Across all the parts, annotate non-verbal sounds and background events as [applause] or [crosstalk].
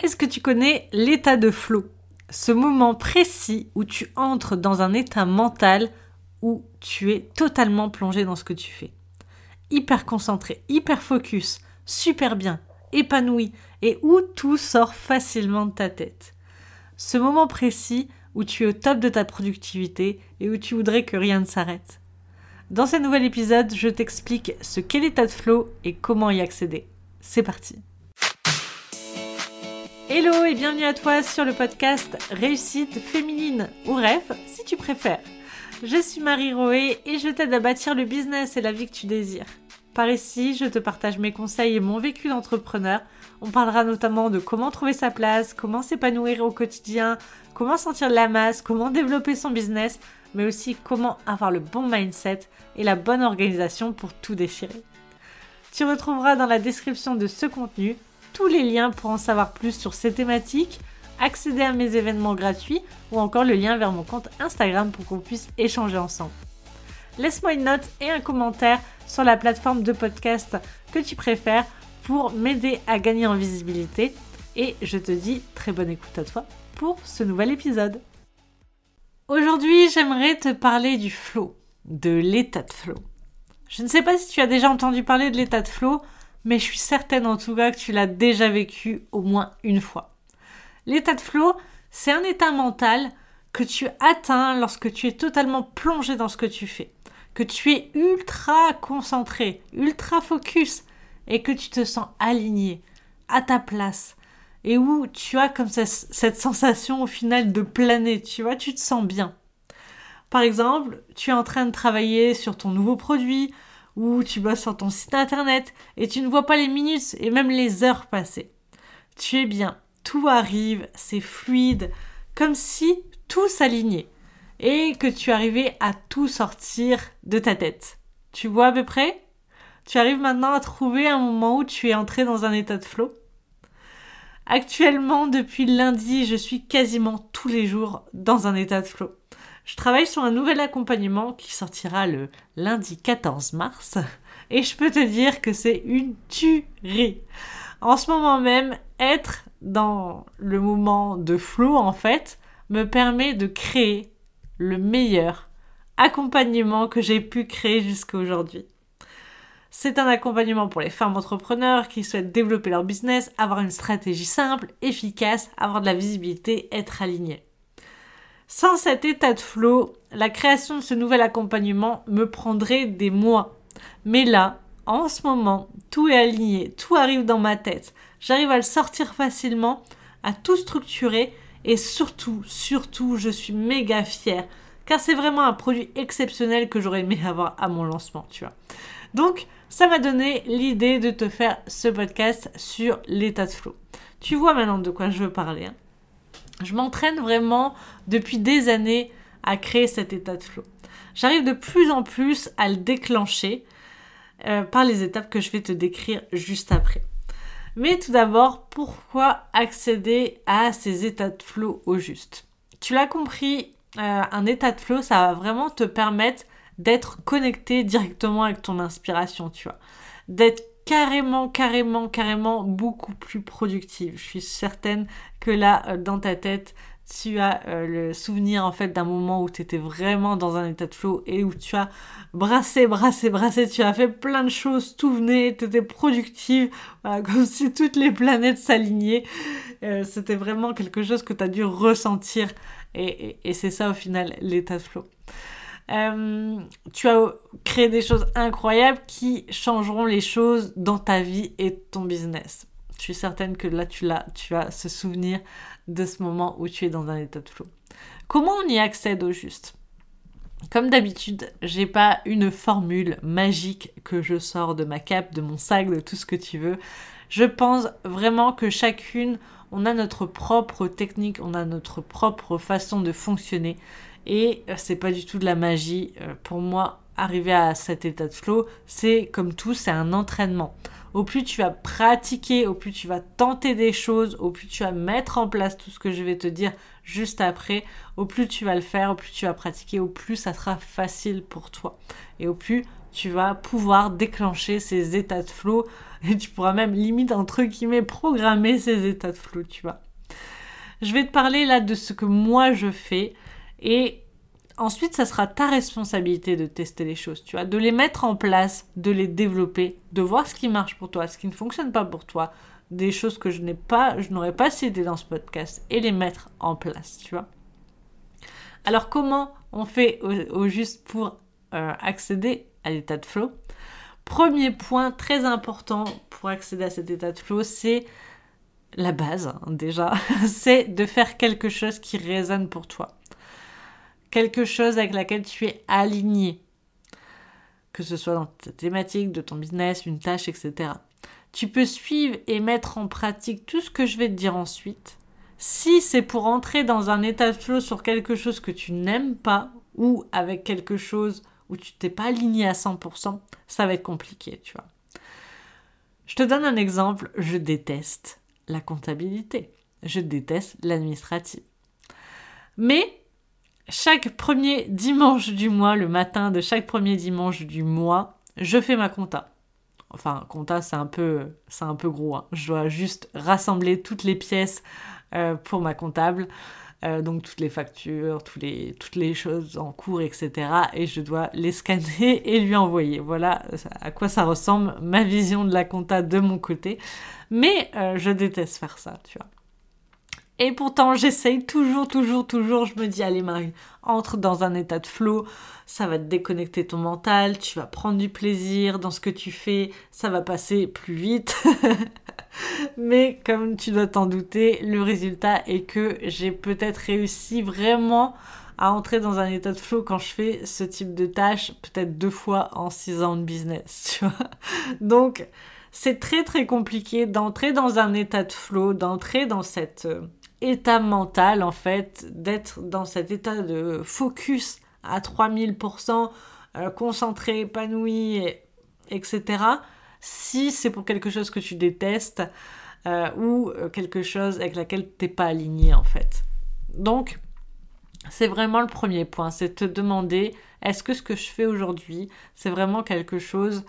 Est-ce que tu connais l'état de flow? Ce moment précis où tu entres dans un état mental où tu es totalement plongé dans ce que tu fais. Hyper concentré, hyper focus, super bien, épanoui et où tout sort facilement de ta tête. Ce moment précis où tu es au top de ta productivité et où tu voudrais que rien ne s'arrête. Dans ce nouvel épisode, je t'explique ce qu'est l'état de flow et comment y accéder. C'est parti. Hello et bienvenue à toi sur le podcast Réussite féminine ou rêve si tu préfères. Je suis Marie Roé et je t'aide à bâtir le business et la vie que tu désires. Par ici, je te partage mes conseils et mon vécu d'entrepreneur. On parlera notamment de comment trouver sa place, comment s'épanouir au quotidien, comment sentir de la masse, comment développer son business, mais aussi comment avoir le bon mindset et la bonne organisation pour tout déchirer. Tu retrouveras dans la description de ce contenu tous les liens pour en savoir plus sur ces thématiques, accéder à mes événements gratuits ou encore le lien vers mon compte Instagram pour qu'on puisse échanger ensemble. Laisse-moi une note et un commentaire sur la plateforme de podcast que tu préfères pour m'aider à gagner en visibilité et je te dis très bonne écoute à toi pour ce nouvel épisode. Aujourd'hui, j'aimerais te parler du flow, de l'état de flow. Je ne sais pas si tu as déjà entendu parler de l'état de flow, mais je suis certaine en tout cas que tu l'as déjà vécu au moins une fois. L'état de flow, c'est un état mental que tu atteins lorsque tu es totalement plongé dans ce que tu fais, que tu es ultra concentré, ultra focus et que tu te sens aligné, à ta place et où tu as comme cette sensation au final de planer, tu vois, tu te sens bien. Par exemple, tu es en train de travailler sur ton nouveau produit, ou tu bosses sur ton site internet et tu ne vois pas les minutes et même les heures passer. Tu es bien, tout arrive, c'est fluide, comme si tout s'alignait et que tu arrivais à tout sortir de ta tête. Tu vois à peu près? Tu arrives maintenant à trouver un moment où tu es entré dans un état de flow Actuellement, depuis lundi, je suis quasiment tous les jours dans un état de flow. Je travaille sur un nouvel accompagnement qui sortira le lundi 14 mars et je peux te dire que c'est une tuerie. En ce moment même, être dans le moment de flow en fait me permet de créer le meilleur accompagnement que j'ai pu créer jusqu'à aujourd'hui. C'est un accompagnement pour les femmes entrepreneurs qui souhaitent développer leur business, avoir une stratégie simple, efficace, avoir de la visibilité, être alignées. Sans cet état de flow, la création de ce nouvel accompagnement me prendrait des mois. Mais là, en ce moment, tout est aligné, tout arrive dans ma tête. J'arrive à le sortir facilement, à tout structurer et surtout, surtout, je suis méga fière car c'est vraiment un produit exceptionnel que j'aurais aimé avoir à mon lancement, tu vois. Donc, ça m'a donné l'idée de te faire ce podcast sur l'état de flow. Tu vois maintenant de quoi je veux parler. Hein. Je m'entraîne vraiment depuis des années à créer cet état de flow. J'arrive de plus en plus à le déclencher euh, par les étapes que je vais te décrire juste après. Mais tout d'abord, pourquoi accéder à ces états de flow au juste? Tu l'as compris, euh, un état de flow, ça va vraiment te permettre d'être connecté directement avec ton inspiration, tu vois. D'être carrément, carrément, carrément beaucoup plus productive. Je suis certaine que là, euh, dans ta tête, tu as euh, le souvenir en fait d'un moment où tu étais vraiment dans un état de flow et où tu as brassé, brassé, brassé, tu as fait plein de choses, tout venait, tu étais productive, [laughs] comme si toutes les planètes s'alignaient. Euh, c'était vraiment quelque chose que tu as dû ressentir et, et c'est ça au final l'état de flow. Euh, tu as créé des choses incroyables qui changeront les choses dans ta vie et ton business. Je suis certaine que là, tu, as, tu as ce souvenir de ce moment où tu es dans un état de flow. Comment on y accède au juste? Comme d'habitude, j'ai pas une formule magique que je sors de ma cape, de mon sac, de tout ce que tu veux. Je pense vraiment que chacune, on a notre propre technique, on a notre propre façon de fonctionner. Et euh, c'est pas du tout de la magie. Euh, pour moi, arriver à cet état de flow, c'est comme tout, c'est un entraînement. Au plus tu vas pratiquer, au plus tu vas tenter des choses, au plus tu vas mettre en place tout ce que je vais te dire juste après, au plus tu vas le faire, au plus tu vas pratiquer, au plus ça sera facile pour toi. Et au plus tu vas pouvoir déclencher ces états de flow [laughs] et tu pourras même limite entre guillemets programmer ces états de flow, tu vois. Je vais te parler là de ce que moi je fais et ensuite ça sera ta responsabilité de tester les choses, tu vois, de les mettre en place, de les développer, de voir ce qui marche pour toi, ce qui ne fonctionne pas pour toi, des choses que je n'ai pas, je n'aurais pas cité dans ce podcast et les mettre en place, tu vois. Alors comment on fait au, juste pour euh, accéder à l'état de flow? Premier point très important pour accéder à cet état de flow, c'est la base hein, déjà, [laughs] c'est de faire quelque chose qui résonne pour toi. Quelque chose avec laquelle tu es aligné. Que ce soit dans ta thématique, de ton business, une tâche, etc. Tu peux suivre et mettre en pratique tout ce que je vais te dire ensuite. Si c'est pour entrer dans un état de flow sur quelque chose que tu n'aimes pas ou avec quelque chose où tu t'es pas aligné à 100%, ça va être compliqué, tu vois. Je te donne un exemple, je déteste la comptabilité. Je déteste l'administratif. Mais chaque premier dimanche du mois, le matin de chaque premier dimanche du mois, je fais ma compta. Enfin, compta, c'est un peu, c'est un peu gros. Hein. Je dois juste rassembler toutes les pièces euh, pour ma comptable. Euh, donc toutes les factures, toutes les choses en cours, etc. Et je dois les scanner [laughs] et lui envoyer. Voilà à quoi ça ressemble ma vision de la compta de mon côté. Mais euh, je déteste faire ça, tu vois. Et pourtant, j'essaye toujours, toujours, toujours. Je me dis, allez Marie, entre dans un état de flow. Ça va te déconnecter ton mental. Tu vas prendre du plaisir dans ce que tu fais. Ça va passer plus vite. [laughs] Mais comme tu dois t'en douter, le résultat est que j'ai peut-être réussi vraiment à entrer dans un état de flow quand je fais ce type de tâche, peut-être deux fois en six ans de business. [laughs] Donc, c'est très très compliqué d'entrer dans un état de flow, d'entrer dans cet euh, état mental, en fait, d'être dans cet état de focus à 3000%, euh, concentré, épanoui, etc si c'est pour quelque chose que tu détestes euh, ou euh, quelque chose avec laquelle tu n'es pas aligné en fait. Donc, c'est vraiment le premier point, c'est te demander est-ce que ce que je fais aujourd'hui, c'est vraiment quelque chose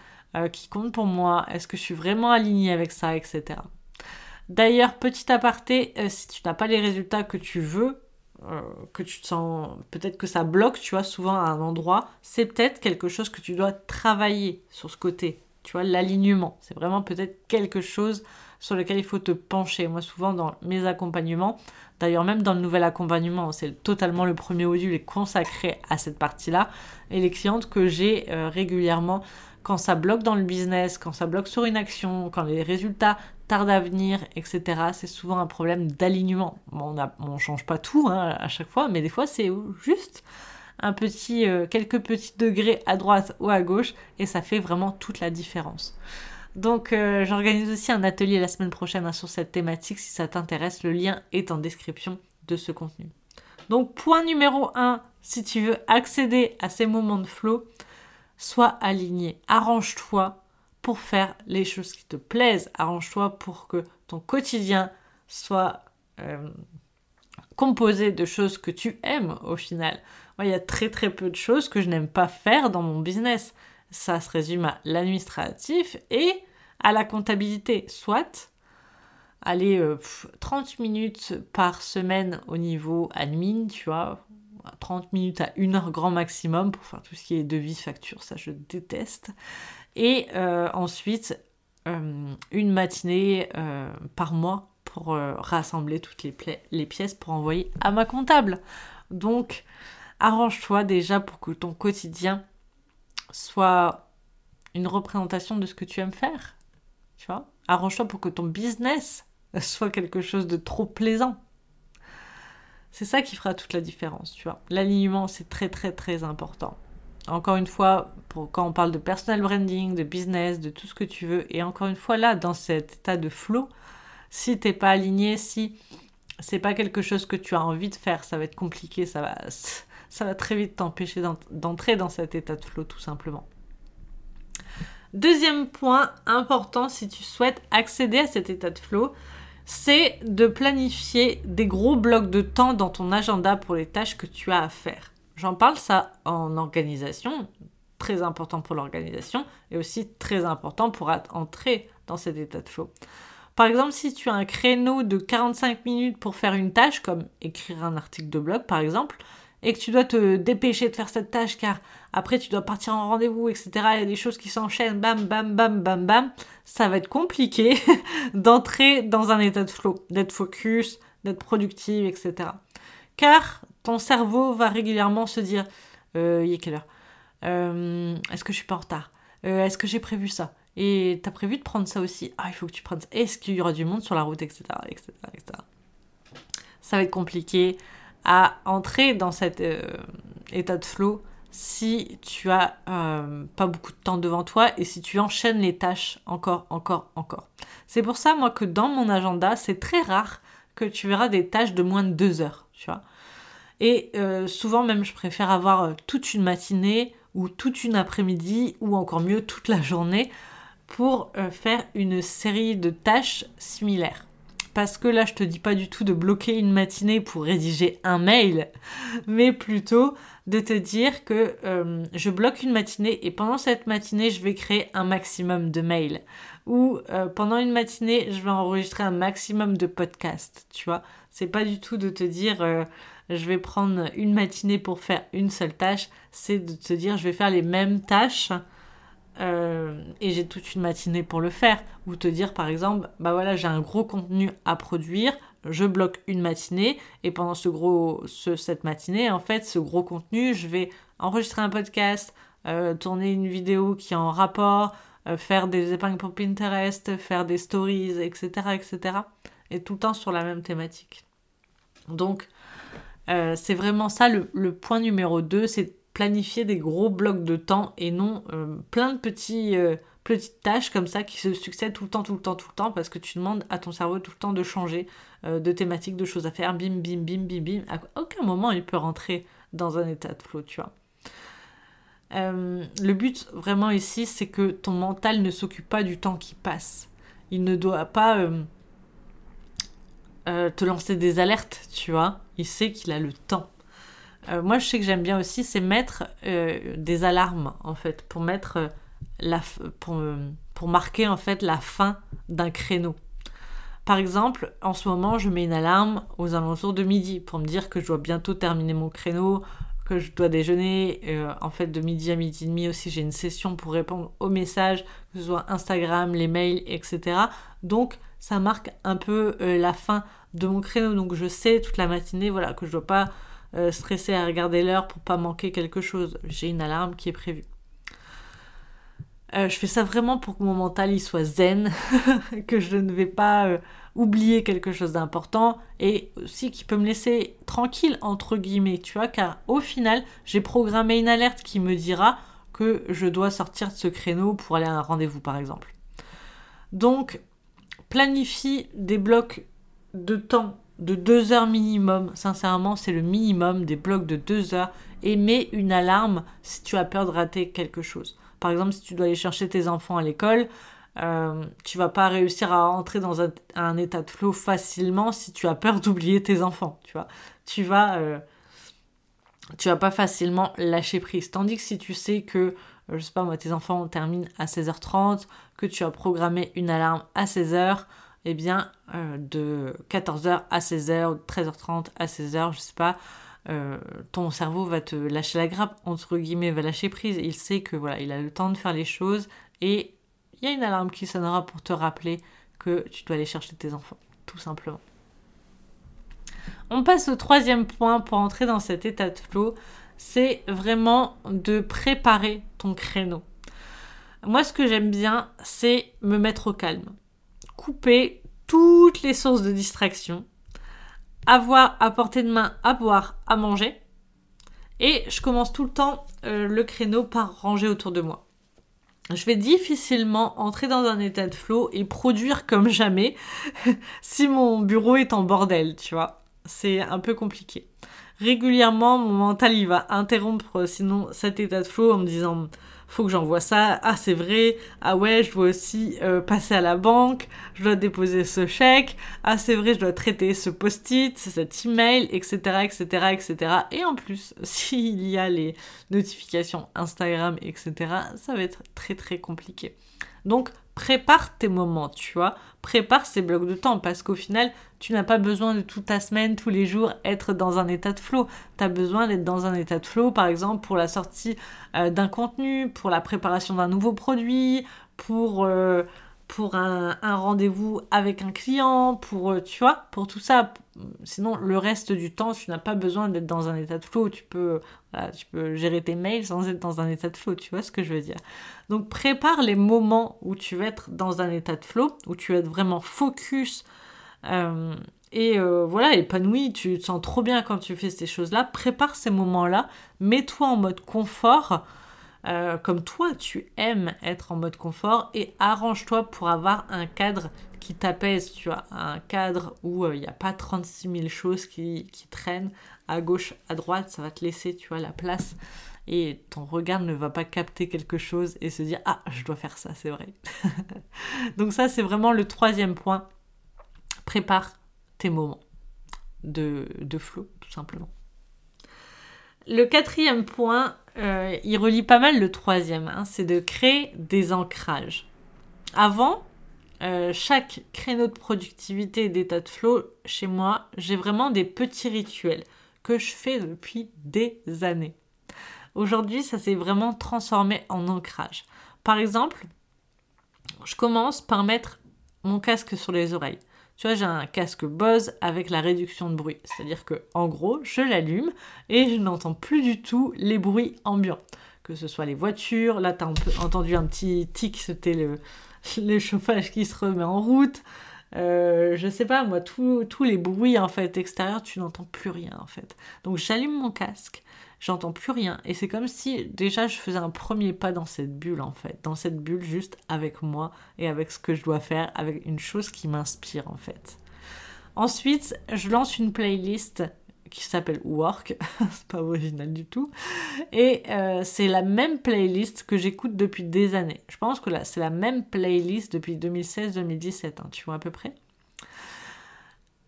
qui compte pour moi? Est-ce que je suis vraiment aligné avec ça, etc. D'ailleurs, petit aparté, si tu n'as pas les résultats que tu veux, que tu te sens, peut-être que ça bloque, tu vois, souvent à un endroit, c'est peut-être quelque chose que tu dois travailler sur ce côté tu vois, l'alignement. C'est vraiment peut-être quelque chose sur lequel il faut te pencher. Moi, souvent, dans mes accompagnements, d'ailleurs, même dans le nouvel accompagnement, c'est totalement le premier module est consacré à cette partie-là. Et les clientes que j'ai euh, régulièrement, quand ça bloque dans le business, quand ça bloque sur une action, quand les résultats tardent à venir, etc., c'est souvent un problème d'alignement. on ne change pas tout hein, à chaque fois, mais des fois, c'est juste un petit, euh, quelques petits degrés à droite ou à gauche et ça fait vraiment toute la différence. Donc euh, j'organise aussi un atelier la semaine prochaine hein, sur cette thématique si ça t'intéresse. Le lien est en description de ce contenu. Donc point numéro 1, si tu veux accéder à ces moments de flow, sois aligné. Arrange-toi pour faire les choses qui te plaisent. Arrange-toi pour que ton quotidien soit euh, composé de choses que tu aimes au final il y a très très peu de choses que je n'aime pas faire dans mon business. Ça se résume à l'administratif et à la comptabilité. Soit aller 30 euh, minutes par semaine au niveau admin, tu vois, 30 minutes à 1 heure grand maximum pour faire tout ce qui est devis, facture, ça je déteste. Et euh, ensuite, euh, une matinée par mois pour rassembler toutes les, pièces pour envoyer à ma comptable. Donc, arrange-toi déjà pour que ton quotidien soit une représentation de ce que tu aimes faire. Tu Arrange-toi pour que ton business [laughs] soit quelque chose de trop plaisant. C'est ça qui fera toute la différence, tu vois. L'alignement, c'est très très très important. Encore une fois, quand on parle de personal branding, de business, de tout ce que tu veux, et encore une fois là, dans cet état de flow, si t'es pas aligné, si c'est pas quelque chose que tu as envie de faire, ça va être compliqué, ça va, [laughs] ça va très vite t'empêcher d'entrer dans cet état de flow tout simplement. Deuxième point important si tu souhaites accéder à cet état de flow, c'est de planifier des gros blocs de temps dans ton agenda pour les tâches que tu as à faire. J'en parle ça en organisation, très important pour l'organisation et aussi très important pour entrer dans cet état de flow. Par exemple, si tu as un créneau de 45 minutes pour faire une tâche, comme écrire un article de blog par exemple, et que tu dois te dépêcher de faire cette tâche car après tu dois partir en rendez-vous, etc. Il y a des choses qui s'enchaînent, bam, bam, bam, bam, bam, ça va être compliqué [laughs] d'entrer dans un état de flow, d'être focus, d'être productive, etc. Car ton cerveau va régulièrement se dire, euh, il est quelle heure? Euh, Est-ce que je suis pas en retard? Euh, Est-ce que j'ai prévu ça? Et t'as prévu de prendre ça aussi? Ah, il faut que tu prennes ça. Est-ce qu'il y aura du monde sur la route, etc., etc., etc. Ça va être compliqué à entrer dans cet état de flow si tu as pas beaucoup de temps devant toi et si tu enchaînes les tâches encore, encore, encore. C'est pour ça, moi, que dans mon agenda, c'est très rare que tu verras des tâches de moins de deux heures, tu vois? Et euh, souvent, même, je préfère avoir toute une matinée ou toute une après-midi ou encore mieux toute la journée pour euh, faire une série de tâches similaires. Parce que là, je te dis pas du tout de bloquer une matinée pour rédiger un mail, mais plutôt de te dire que euh, je bloque une matinée et pendant cette matinée, je vais créer un maximum de mails. Ou euh, pendant une matinée, je vais enregistrer un maximum de podcasts, tu vois. C'est pas du tout de te dire je vais prendre une matinée pour faire une seule tâche, c'est de te dire je vais faire les mêmes tâches euh, et j'ai toute une matinée pour le faire. Ou te dire par exemple, bah voilà, j'ai un gros contenu à produire, je bloque une matinée et pendant ce gros, cette matinée, en fait, ce gros contenu, je vais enregistrer un podcast, euh, tourner une vidéo qui est en rapport, euh, faire des épingles pour Pinterest, faire des stories, etc., etc. Et tout le temps sur la même thématique. Donc, c'est vraiment ça le, point numéro 2, c'est planifier des gros blocs de temps et non euh, plein de euh, petites tâches comme ça qui se succèdent tout le temps, tout le temps, tout le temps, parce que tu demandes à ton cerveau tout le temps de changer euh, de thématique, de choses à faire, bim, bim, bim, bim, bim. À aucun moment il peut rentrer dans un état de flow, tu vois. le but vraiment ici, c'est que ton mental ne s'occupe pas du temps qui passe. Il ne doit pas te lancer des alertes, tu vois. Il sait qu'il a le temps. Euh, moi, je sais que j'aime bien aussi, c'est mettre euh, des alarmes, en fait, pour mettre euh, la, pour, pour marquer, en fait, la fin d'un créneau. Par exemple, en ce moment, je mets une alarme aux alentours de midi pour me dire que je dois bientôt terminer mon créneau, que je dois déjeuner. en fait, de midi à midi et demi aussi, j'ai une session pour répondre aux messages, que ce soit Instagram, les mails, etc. Donc, ça marque un peu la fin de mon créneau. Donc, je sais toute la matinée, voilà, que je dois pas euh, stressé à regarder l'heure pour pas manquer quelque chose. J'ai une alarme qui est prévue. Euh, je fais ça vraiment pour que mon mental il soit zen, [laughs] que je ne vais pas euh, oublier quelque chose d'important et aussi qui peut me laisser tranquille entre guillemets, tu vois, car au final j'ai programmé une alerte qui me dira que je dois sortir de ce créneau pour aller à un rendez-vous par exemple. Donc planifie des blocs de temps de deux heures minimum. Sincèrement, c'est le minimum des blocs de deux heures. Et mets une alarme si tu as peur de rater quelque chose. Par exemple, si tu dois aller chercher tes enfants à l'école, euh, tu vas pas réussir à entrer dans un, état de flow facilement si tu as peur [laughs] d'oublier tes enfants. Tu vois, tu vas, euh, tu vas pas facilement lâcher prise. Tandis que si tu sais que, euh, je sais pas moi, tes enfants terminent à 16h30, que tu as programmé une alarme à 16h, eh bien, euh, de 14h à 16h, de 13h30 à 16h, je sais pas, euh, ton cerveau va te lâcher la grappe, entre guillemets, va lâcher prise. Il sait que voilà, il a le temps de faire les choses et il y a une alarme qui sonnera pour te rappeler que tu dois aller chercher tes enfants, tout simplement. On passe au troisième point pour entrer dans cet état de flow, c'est vraiment de préparer ton créneau. Moi, ce que j'aime bien, c'est me mettre au calme couper toutes les sources de distraction, avoir à portée de main à boire, à manger, et je commence tout le temps euh, le créneau par ranger autour de moi. Je vais difficilement entrer dans un état de flow et produire comme jamais [laughs] si mon bureau est en bordel, tu vois. C'est un peu compliqué. Régulièrement, mon mental il va interrompre sinon cet état de flow en me disant faut que j'envoie ça. Ah, c'est vrai. Ah ouais, je dois aussi euh, passer à la banque. Je dois déposer ce chèque. Ah, c'est vrai, je dois traiter ce post-it, cet email, etc., etc., etc. Et en plus, [laughs] s'il y a les notifications Instagram, etc., ça va être très, très compliqué. Donc, prépare tes moments, tu vois. Prépare ces blocs de temps parce qu'au final, tu n'as pas besoin de toute ta semaine, tous les jours, être dans un état de flow. Tu as besoin d'être dans un état de flow, par exemple, pour la sortie euh, d'un contenu, pour la préparation d'un nouveau produit, pour, euh, pour un, rendez-vous avec un client, pour, euh, tu vois, pour tout ça. Sinon, le reste du temps, tu n'as pas besoin d'être dans un état de flow. Tu peux, tu peux gérer tes mails sans être dans un état de flow, tu vois ce que je veux dire. Donc, prépare les moments où tu vas être dans un état de flow, où tu vas être vraiment focus euh, et euh, voilà, épanoui, tu te sens trop bien quand tu fais ces choses-là. Prépare ces moments-là, mets-toi en mode confort, euh, comme toi tu aimes être en mode confort, et arrange-toi pour avoir un cadre qui t'apaise, tu vois, un cadre où il n'y a pas 36 000 choses qui, traînent à gauche, à droite, ça va te laisser, tu vois, la place. Et ton regard ne va pas capter quelque chose et se dire Ah, je dois faire ça, c'est vrai. [laughs] Donc, ça, c'est vraiment le troisième point prépare tes moments de, de flow, tout simplement. Le quatrième point, euh, il relie pas mal le troisième, hein, c'est de créer des ancrages. Avant, euh, chaque créneau de productivité et d'état de flow, chez moi, j'ai vraiment des petits rituels je fais depuis des années. Aujourd'hui, ça s'est vraiment transformé en ancrage. Par exemple, je commence par mettre mon casque sur les oreilles. Tu vois, j'ai un casque Bose avec la réduction de bruit. C'est-à-dire que, en gros, je l'allume et je n'entends plus du tout les bruits ambiants. Que ce soit les voitures, là, tu as entendu un petit tic, c'était [laughs] le, chauffage qui se remet en route. Euh, je sais pas, moi, tous les bruits en fait extérieurs, tu n'entends plus rien en fait. Donc j'allume mon casque, j'entends plus rien. Et c'est comme si déjà je faisais un premier pas dans cette bulle en fait, dans cette bulle juste avec moi et avec ce que je dois faire, avec une chose qui m'inspire en fait. Ensuite, je lance une playlist qui s'appelle Work, [laughs] c'est pas original du tout, et euh, c'est la même playlist que j'écoute depuis des années. Je pense que là, c'est la même playlist depuis 2016-2017, hein, tu vois à peu près?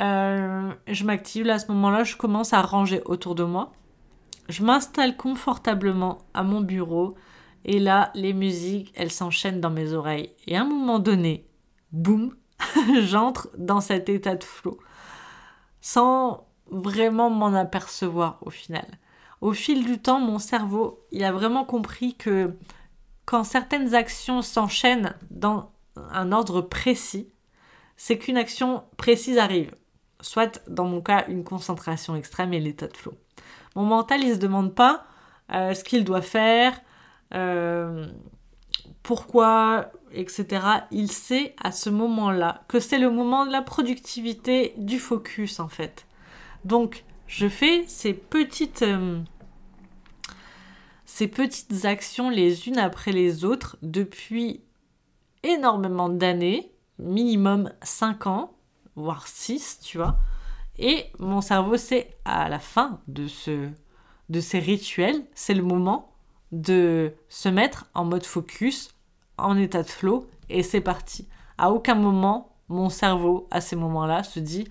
Euh, je m'active là à ce moment-là, je commence à ranger autour de moi. Je m'installe confortablement à mon bureau et là, les musiques, elles s'enchaînent dans mes oreilles. Et à un moment donné, boum, [laughs] j'entre dans cet état de flow sans vraiment m'en apercevoir au final. Au fil du temps, mon cerveau, il a vraiment compris que quand certaines actions s'enchaînent dans un ordre précis, c'est qu'une action précise arrive. Soit, dans mon cas, une concentration extrême et l'état de flow. Mon mental, il se demande pas euh, ce qu'il doit faire, euh, pourquoi, etc. Il sait à ce moment-là que c'est le moment de la productivité, du focus en fait. Donc, je fais ces petites, euh, ces petites actions les unes après les autres depuis énormément d'années, minimum 5 ans, voire 6, tu vois. Et mon cerveau sait à la fin de, ce, de ces rituels, c'est le moment de se mettre en mode focus, en état de flow, et c'est parti. À aucun moment, mon cerveau, à ces moments-là, se dit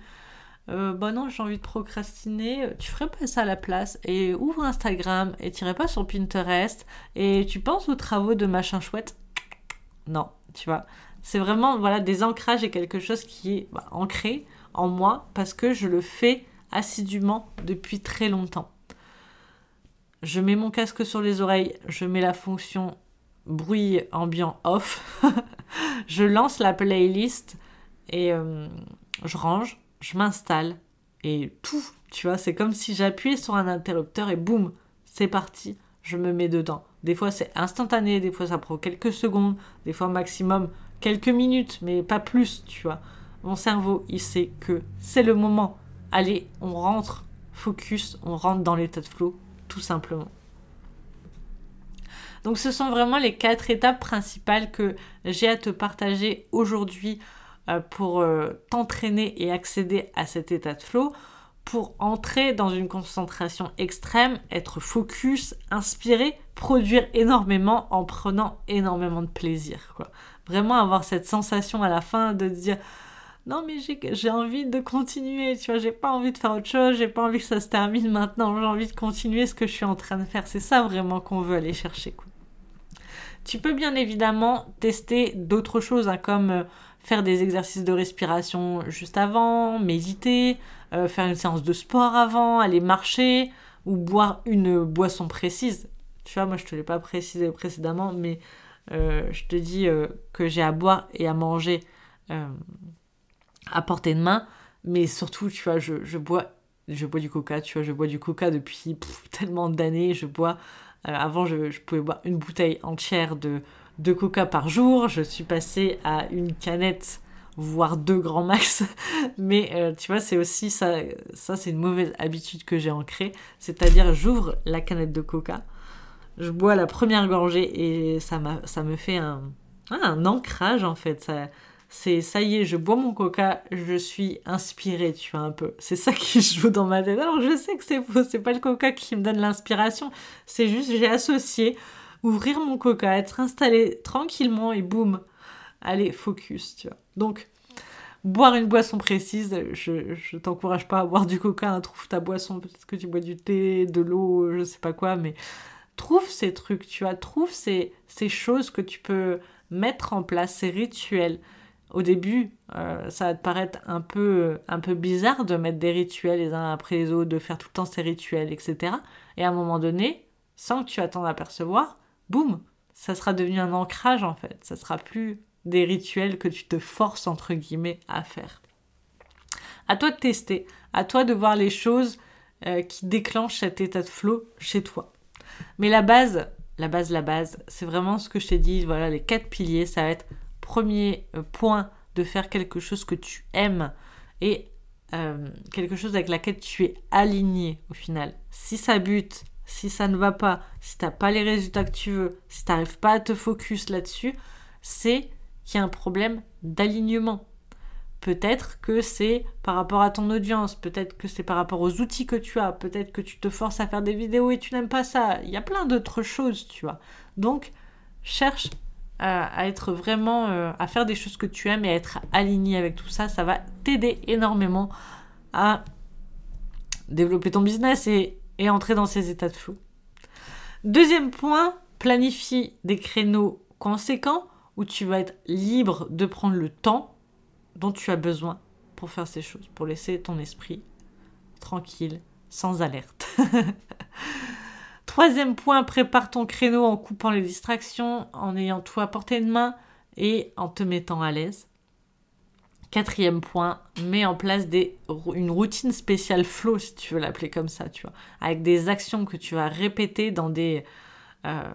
euh, bah non, j'ai envie de procrastiner, tu ferais pas ça à la place. Et ouvre Instagram et t'irais pas sur Pinterest. Et tu penses aux travaux de machin chouette? Non, tu vois. C'est vraiment voilà des ancrages et quelque chose qui est bah, ancré en moi parce que je le fais assidûment depuis très longtemps. Je mets mon casque sur les oreilles, je mets la fonction bruit ambiant off, [laughs] je lance la playlist et euh, je range, je m'installe et tout, tu vois, c'est comme si j'appuyais sur un interrupteur et boum, c'est parti, je me mets dedans. Des fois c'est instantané, des fois ça prend quelques secondes, des fois maximum quelques minutes, mais pas plus, tu vois. Mon cerveau, il sait que c'est le moment. Allez, on rentre, focus, on rentre dans l'état de flow, tout simplement. Donc ce sont vraiment les quatre étapes principales que j'ai à te partager aujourd'hui pour euh, t'entraîner et accéder à cet état de flow. pour entrer dans une concentration extrême, être focus, inspiré, produire énormément en prenant énormément de plaisir. Quoi. Vraiment avoir cette sensation à la fin de dire non mais j'ai envie de continuer, tu vois, j'ai pas envie de faire autre chose, j'ai pas envie que ça se termine maintenant, j'ai envie de continuer ce que je suis en train de faire. C'est ça vraiment qu'on veut aller chercher. Tu peux bien évidemment tester d'autres choses hein, comme euh, faire des exercices de respiration juste avant, méditer, euh, faire une séance de sport avant, aller marcher ou boire une boisson précise. Tu vois, moi je te l'ai pas précisé précédemment, mais euh, je te dis que j'ai à boire et à manger à portée de main, mais surtout, tu vois, je, je, bois, je bois du coca, tu vois, je bois du coca depuis tellement d'années, je bois, euh, avant je, je, pouvais boire une bouteille entière de, de coca par jour, je suis passée à une canette, voire deux grands max, [laughs] mais euh, tu vois, c'est aussi ça, ça c'est une mauvaise habitude que j'ai ancrée, c'est-à-dire j'ouvre la canette de coca, je bois la première gorgée et ça, ça me fait un, un ancrage en fait, ça c'est ça y est, je bois mon coca, je suis inspirée, tu vois un peu. C'est ça qui joue dans ma tête. Alors je sais que c'est faux, c'est pas le coca qui me donne l'inspiration, c'est juste j'ai associé ouvrir mon coca, être installé tranquillement et boum, allez, focus, tu vois. Donc boire une boisson précise, je, je t'encourage pas à boire du coca, hein, trouve ta boisson, peut-être que tu bois du thé, de l'eau, je sais pas quoi, mais trouve ces trucs, tu vois, trouve ces, ces choses que tu peux mettre en place, ces rituels au début, euh, ça va te paraître un peu, un peu bizarre de mettre des rituels les uns après les autres, de faire tout le temps ces rituels, etc. Et à un moment donné, sans que tu attendes à percevoir, boum, ça sera devenu un ancrage en fait. Ça sera plus des rituels que tu te forces entre guillemets à faire. À toi de tester, à toi de voir les choses euh, qui déclenchent cet état de flow chez toi. Mais la base, la base, la base, c'est vraiment ce que je t'ai dit, voilà, les quatre piliers, ça va être premier euh, point de faire quelque chose que tu aimes et euh, quelque chose avec laquelle tu es aligné au final. Si ça bute, si ça ne va pas, si tu n'as pas les résultats que tu veux, si tu n'arrives pas à te focus là-dessus, c'est qu'il y a un problème d'alignement. Peut-être que c'est par rapport à ton audience, peut-être que c'est par rapport aux outils que tu as, peut-être que tu te forces à faire des vidéos et tu n'aimes pas ça. Il y a plein d'autres choses, tu vois. Donc, cherche à, être vraiment, euh, à faire des choses que tu aimes et à être aligné avec tout ça, ça va t'aider énormément à développer ton business et, et entrer dans ces états de flou. Deuxième point, planifie des créneaux conséquents où tu vas être libre de prendre le temps dont tu as besoin pour faire ces choses, pour laisser ton esprit tranquille, sans alerte. [laughs] Troisième point, prépare ton créneau en coupant les distractions, en ayant tout à portée de main et en te mettant à l'aise. Quatrième point, mets en place une routine spéciale flow, si tu veux l'appeler comme ça, tu vois, avec des actions que tu vas répéter dans des, euh,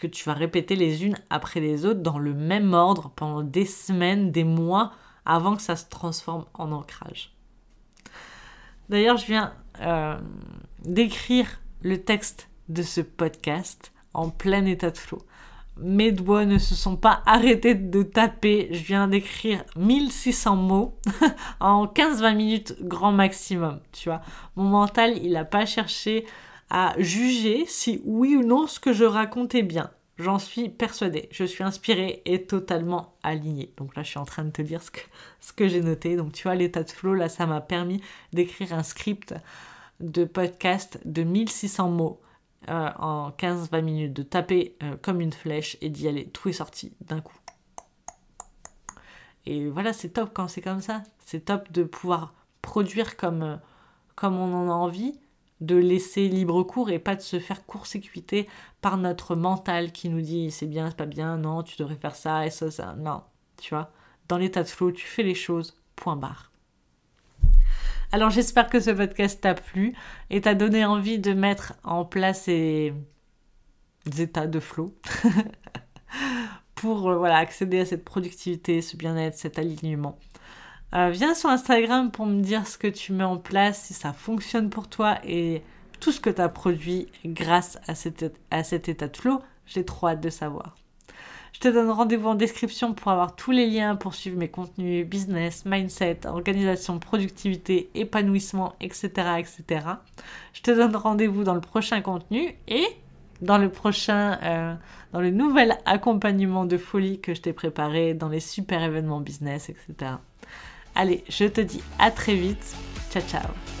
que tu vas répéter les unes après les autres dans le même ordre pendant des semaines, des mois, avant que ça se transforme en ancrage. D'ailleurs, je viens euh, d'écrire le texte de ce podcast en plein état de flow. Mes doigts ne se sont pas arrêtés de taper. Je viens d'écrire 1600 mots [laughs] en 15-20 minutes grand maximum. Tu vois, mon mental, il n'a pas cherché à juger si oui ou non ce que je racontais bien. J'en suis persuadée. Je suis inspirée et totalement alignée. Donc là, je suis en train de te dire ce que, ce que j'ai noté. Donc tu vois, l'état de flow, là, ça m'a permis d'écrire un script de podcast de 1600 mots euh, en 15-20 minutes, de taper euh, comme une flèche et d'y aller. Tout est sorti d'un coup. Et voilà, c'est top quand c'est comme ça. C'est top de pouvoir produire comme, euh, comme on en a envie, de laisser libre cours et pas de se faire court-circuiter par notre mental qui nous dit c'est bien, c'est pas bien, non, tu devrais faire ça et ça, ça. Non, tu vois. Dans l'état de flow, tu fais les choses, point barre. Alors j'espère que ce podcast t'a plu et t'a donné envie de mettre en place ces états de flow [laughs] pour euh, voilà, accéder à cette productivité, ce bien-être, cet alignement. Euh, viens sur Instagram pour me dire ce que tu mets en place, si ça fonctionne pour toi et tout ce que tu as produit grâce à cet, à cet état de flow. J'ai trop hâte de savoir. Je te donne rendez-vous en description pour avoir tous les liens pour suivre mes contenus business, mindset, organisation, productivité, épanouissement, etc. etc. Je te donne rendez-vous dans le prochain contenu et dans le prochain, euh, dans le nouvel accompagnement de folie que je t'ai préparé dans les super événements business, etc. Allez, je te dis à très vite. Ciao, ciao.